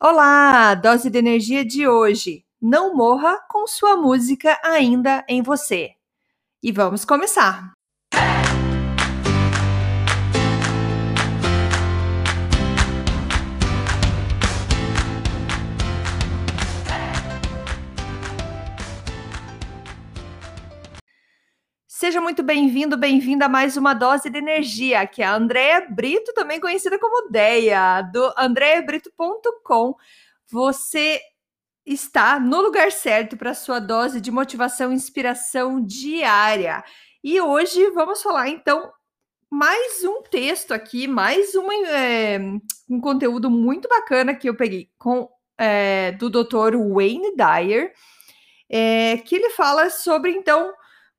Olá, dose de energia de hoje. Não morra com sua música ainda em você. E vamos começar. Seja muito bem-vindo, bem-vinda a mais uma dose de energia. Aqui é a Andréia Brito, também conhecida como Deia, do andreabrito.com. Você está no lugar certo para sua dose de motivação e inspiração diária. E hoje vamos falar então mais um texto aqui, mais uma, é, um conteúdo muito bacana que eu peguei com é, do Dr. Wayne Dyer, é, que ele fala sobre então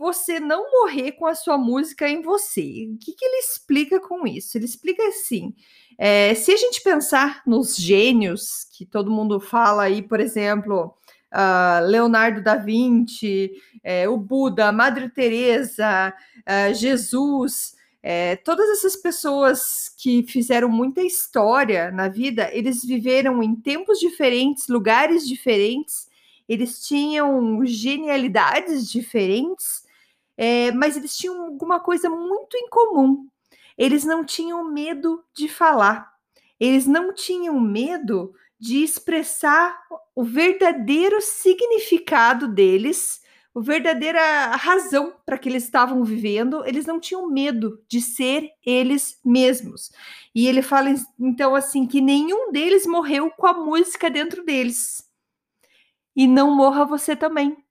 você não morrer com a sua música em você. O que, que ele explica com isso? Ele explica assim: é, se a gente pensar nos gênios que todo mundo fala aí, por exemplo, uh, Leonardo da Vinci, é, o Buda, Madre Teresa, uh, Jesus, é, todas essas pessoas que fizeram muita história na vida, eles viveram em tempos diferentes, lugares diferentes, eles tinham genialidades diferentes, é, mas eles tinham alguma coisa muito em comum. Eles não tinham medo de falar, eles não tinham medo de expressar o verdadeiro significado deles, a verdadeira razão para que eles estavam vivendo, eles não tinham medo de ser eles mesmos. E ele fala então assim que nenhum deles morreu com a música dentro deles. E não morra você também.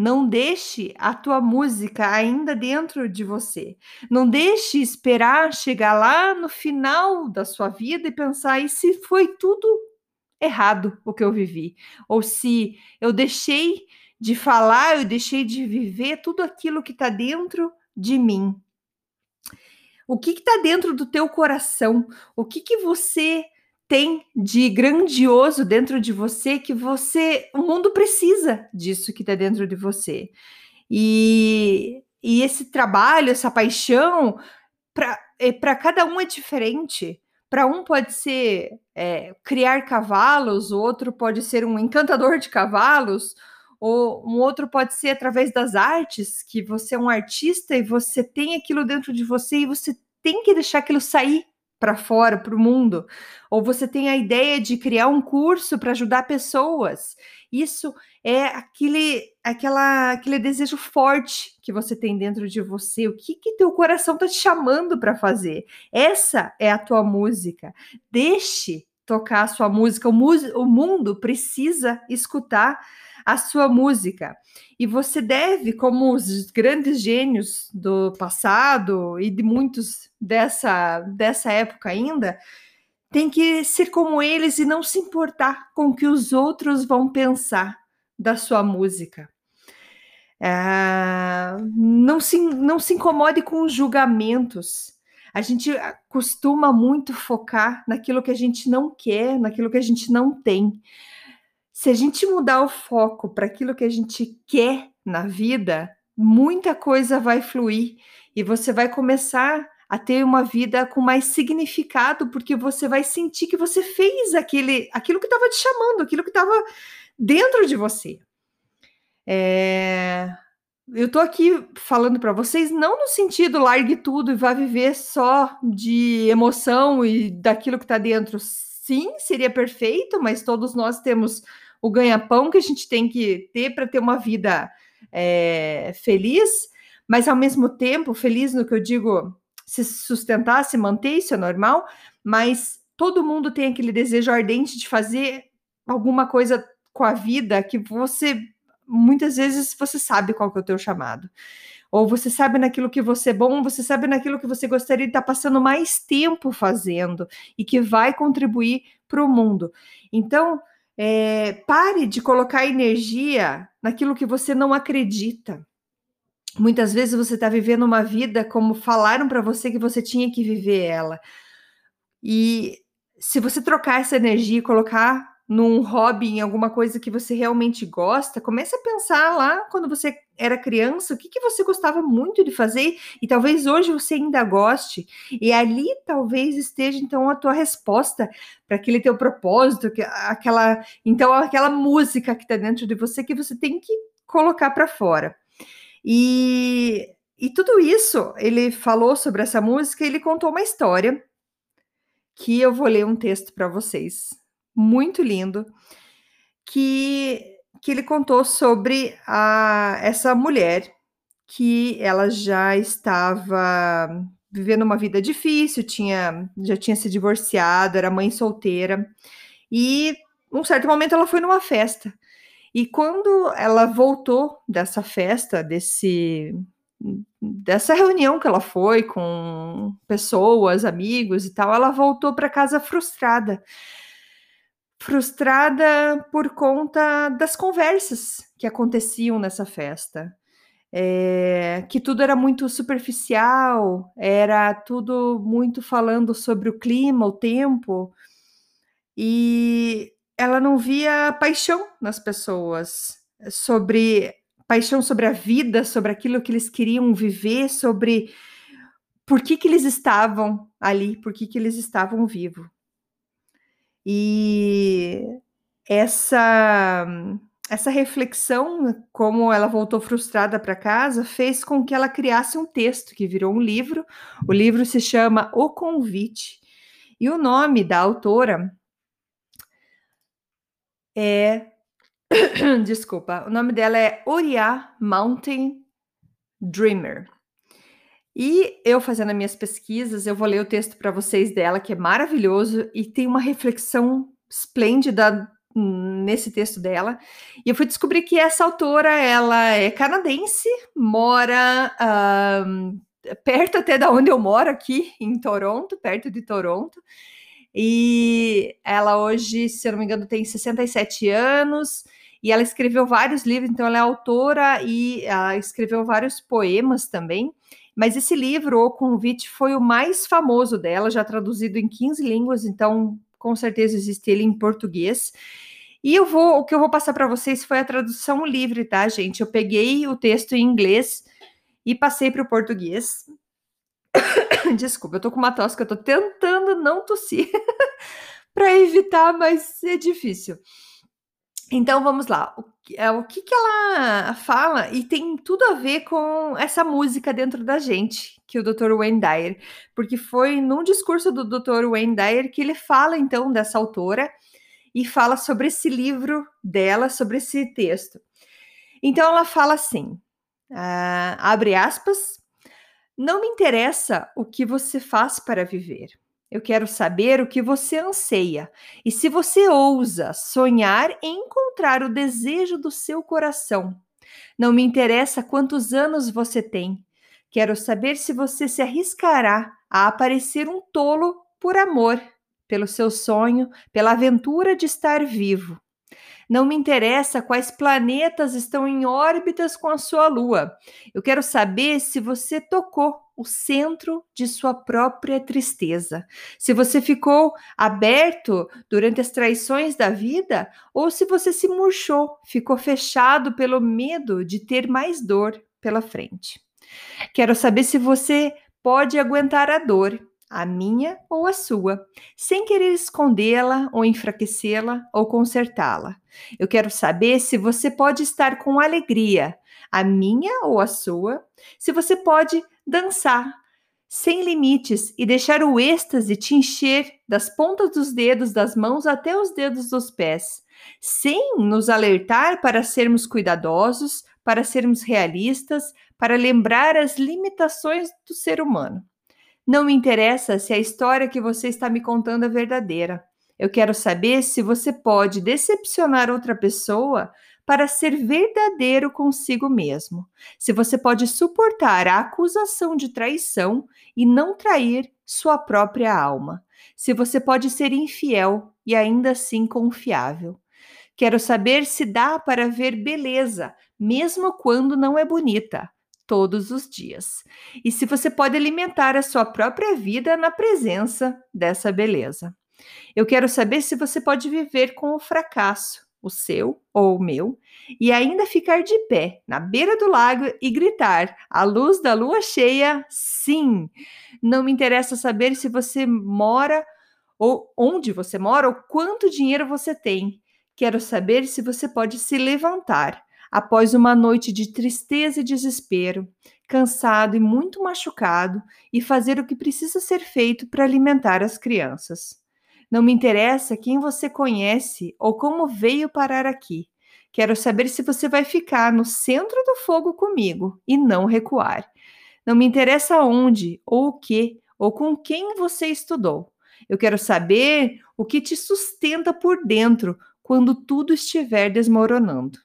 Não deixe a tua música ainda dentro de você. Não deixe esperar chegar lá no final da sua vida e pensar: e se foi tudo errado o que eu vivi? Ou se eu deixei de falar, eu deixei de viver tudo aquilo que está dentro de mim. O que está dentro do teu coração? O que, que você tem de grandioso dentro de você que você, o mundo precisa disso que está dentro de você. E, e esse trabalho, essa paixão, para é, cada um é diferente. Para um pode ser é, criar cavalos, o outro pode ser um encantador de cavalos, ou um outro pode ser através das artes, que você é um artista e você tem aquilo dentro de você e você tem que deixar aquilo sair para fora, para o mundo, ou você tem a ideia de criar um curso para ajudar pessoas. Isso é aquele, aquela, aquele desejo forte que você tem dentro de você. O que que teu coração está te chamando para fazer? Essa é a tua música. Deixe tocar a sua música. O, o mundo precisa escutar a sua música. E você deve, como os grandes gênios do passado e de muitos dessa, dessa época ainda, tem que ser como eles e não se importar com o que os outros vão pensar da sua música. É, não, se, não se incomode com os julgamentos. A gente costuma muito focar naquilo que a gente não quer, naquilo que a gente não tem. Se a gente mudar o foco para aquilo que a gente quer na vida, muita coisa vai fluir e você vai começar a ter uma vida com mais significado, porque você vai sentir que você fez aquele, aquilo que estava te chamando, aquilo que estava dentro de você. É... Eu estou aqui falando para vocês, não no sentido largue tudo e vá viver só de emoção e daquilo que está dentro. Sim, seria perfeito, mas todos nós temos o ganha-pão que a gente tem que ter para ter uma vida é, feliz, mas ao mesmo tempo, feliz no que eu digo, se sustentar, se manter, isso é normal, mas todo mundo tem aquele desejo ardente de fazer alguma coisa com a vida que você muitas vezes você sabe qual que é o teu chamado. Ou você sabe naquilo que você é bom, você sabe naquilo que você gostaria de estar passando mais tempo fazendo e que vai contribuir para o mundo. Então, é, pare de colocar energia naquilo que você não acredita. Muitas vezes você está vivendo uma vida como falaram para você que você tinha que viver ela. E se você trocar essa energia e colocar num hobby, em alguma coisa que você realmente gosta, comece a pensar lá quando você era criança, o que, que você gostava muito de fazer e talvez hoje você ainda goste. E ali talvez esteja então a tua resposta para aquele teu propósito, aquela então aquela música que está dentro de você que você tem que colocar para fora. E, e tudo isso, ele falou sobre essa música, ele contou uma história que eu vou ler um texto para vocês muito lindo, que, que ele contou sobre a, essa mulher que ela já estava vivendo uma vida difícil, tinha, já tinha se divorciado, era mãe solteira, e um certo momento ela foi numa festa. E quando ela voltou dessa festa, desse dessa reunião que ela foi com pessoas, amigos e tal, ela voltou para casa frustrada, frustrada por conta das conversas que aconteciam nessa festa. É, que tudo era muito superficial, era tudo muito falando sobre o clima, o tempo, e ela não via paixão nas pessoas, sobre paixão sobre a vida, sobre aquilo que eles queriam viver, sobre por que, que eles estavam ali, por que, que eles estavam vivos. E essa essa reflexão, como ela voltou frustrada para casa, fez com que ela criasse um texto que virou um livro. O livro se chama O Convite. E o nome da autora é Desculpa, o nome dela é Oriá Mountain Dreamer. E eu fazendo as minhas pesquisas, eu vou ler o texto para vocês dela, que é maravilhoso e tem uma reflexão esplêndida nesse texto dela. E eu fui descobrir que essa autora, ela é canadense, mora um, perto até da onde eu moro aqui, em Toronto, perto de Toronto. E ela hoje, se eu não me engano, tem 67 anos e ela escreveu vários livros, então ela é autora e ela escreveu vários poemas também. Mas esse livro, O Convite, foi o mais famoso dela, já traduzido em 15 línguas, então com certeza existe ele em português. E eu vou, o que eu vou passar para vocês foi a tradução livre, tá, gente? Eu peguei o texto em inglês e passei para o português. Desculpa, eu tô com uma tosse que eu tô tentando não tossir para evitar, mas é difícil. Então vamos lá. O, é, o que, que ela fala e tem tudo a ver com essa música dentro da gente, que o Dr. Wayne Dyer, porque foi num discurso do Dr. Wayne Dyer que ele fala então dessa autora e fala sobre esse livro dela, sobre esse texto. Então ela fala assim: uh, abre aspas, não me interessa o que você faz para viver. Eu quero saber o que você anseia e se você ousa sonhar em encontrar o desejo do seu coração. Não me interessa quantos anos você tem. Quero saber se você se arriscará a aparecer um tolo por amor, pelo seu sonho, pela aventura de estar vivo. Não me interessa quais planetas estão em órbitas com a sua lua. Eu quero saber se você tocou o centro de sua própria tristeza. Se você ficou aberto durante as traições da vida ou se você se murchou, ficou fechado pelo medo de ter mais dor pela frente. Quero saber se você pode aguentar a dor a minha ou a sua, sem querer escondê-la ou enfraquecê-la ou consertá-la. Eu quero saber se você pode estar com alegria, a minha ou a sua, se você pode dançar sem limites e deixar o êxtase te encher das pontas dos dedos das mãos até os dedos dos pés, sem nos alertar para sermos cuidadosos, para sermos realistas, para lembrar as limitações do ser humano. Não me interessa se a história que você está me contando é verdadeira. Eu quero saber se você pode decepcionar outra pessoa para ser verdadeiro consigo mesmo. Se você pode suportar a acusação de traição e não trair sua própria alma. Se você pode ser infiel e ainda assim confiável. Quero saber se dá para ver beleza, mesmo quando não é bonita todos os dias. E se você pode alimentar a sua própria vida na presença dessa beleza. Eu quero saber se você pode viver com o fracasso, o seu ou o meu, e ainda ficar de pé na beira do lago e gritar à luz da lua cheia: sim! Não me interessa saber se você mora ou onde você mora ou quanto dinheiro você tem. Quero saber se você pode se levantar após uma noite de tristeza e desespero, cansado e muito machucado, e fazer o que precisa ser feito para alimentar as crianças. Não me interessa quem você conhece ou como veio parar aqui. Quero saber se você vai ficar no centro do fogo comigo e não recuar. Não me interessa onde, ou o que, ou com quem você estudou. Eu quero saber o que te sustenta por dentro quando tudo estiver desmoronando.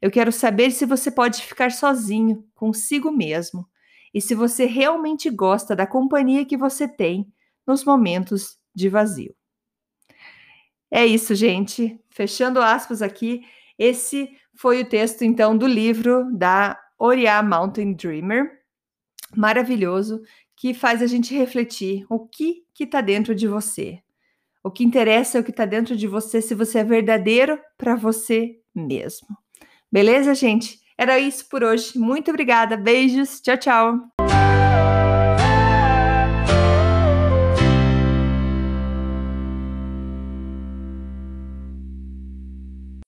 Eu quero saber se você pode ficar sozinho, consigo mesmo, e se você realmente gosta da companhia que você tem nos momentos de vazio. É isso, gente. Fechando aspas aqui, esse foi o texto então do livro da Oriá Mountain Dreamer, maravilhoso, que faz a gente refletir o que que está dentro de você. O que interessa é o que está dentro de você, se você é verdadeiro para você mesmo. Beleza, gente? Era isso por hoje. Muito obrigada. Beijos. Tchau, tchau.